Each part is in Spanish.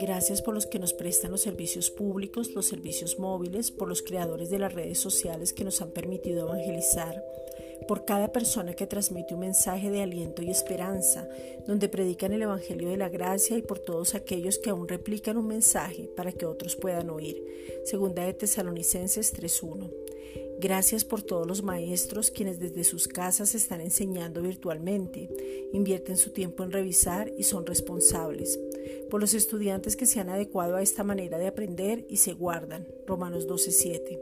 Gracias por los que nos prestan los servicios públicos, los servicios móviles, por los creadores de las redes sociales que nos han permitido evangelizar, por cada persona que transmite un mensaje de aliento y esperanza, donde predican el Evangelio de la Gracia y por todos aquellos que aún replican un mensaje para que otros puedan oír. Segunda de Tesalonicenses 3.1. Gracias por todos los maestros quienes desde sus casas están enseñando virtualmente, invierten su tiempo en revisar y son responsables. Por los estudiantes que se han adecuado a esta manera de aprender y se guardan. Romanos 12:7.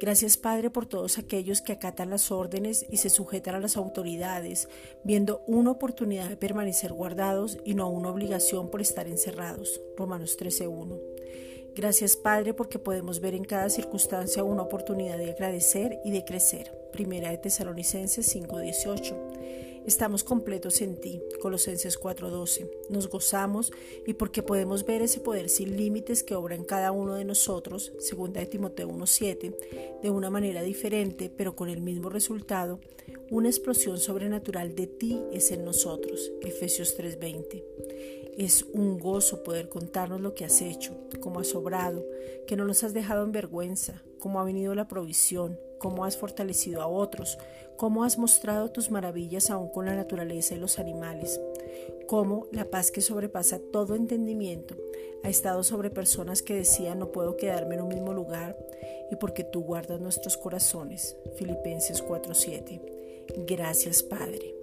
Gracias Padre por todos aquellos que acatan las órdenes y se sujetan a las autoridades, viendo una oportunidad de permanecer guardados y no una obligación por estar encerrados. Romanos 13:1. Gracias Padre porque podemos ver en cada circunstancia una oportunidad de agradecer y de crecer. Primera de Tesalonicenses 5:18. Estamos completos en ti, Colosenses 4:12. Nos gozamos y porque podemos ver ese poder sin límites que obra en cada uno de nosotros, segunda de Timoteo 1:7, de una manera diferente, pero con el mismo resultado, una explosión sobrenatural de ti es en nosotros, Efesios 3:20. Es un gozo poder contarnos lo que has hecho, cómo has obrado, que no nos has dejado en vergüenza, cómo ha venido la provisión, cómo has fortalecido a otros, cómo has mostrado tus maravillas aún con la naturaleza y los animales, cómo la paz que sobrepasa todo entendimiento ha estado sobre personas que decían no puedo quedarme en un mismo lugar y porque tú guardas nuestros corazones. Filipenses 4:7. Gracias Padre.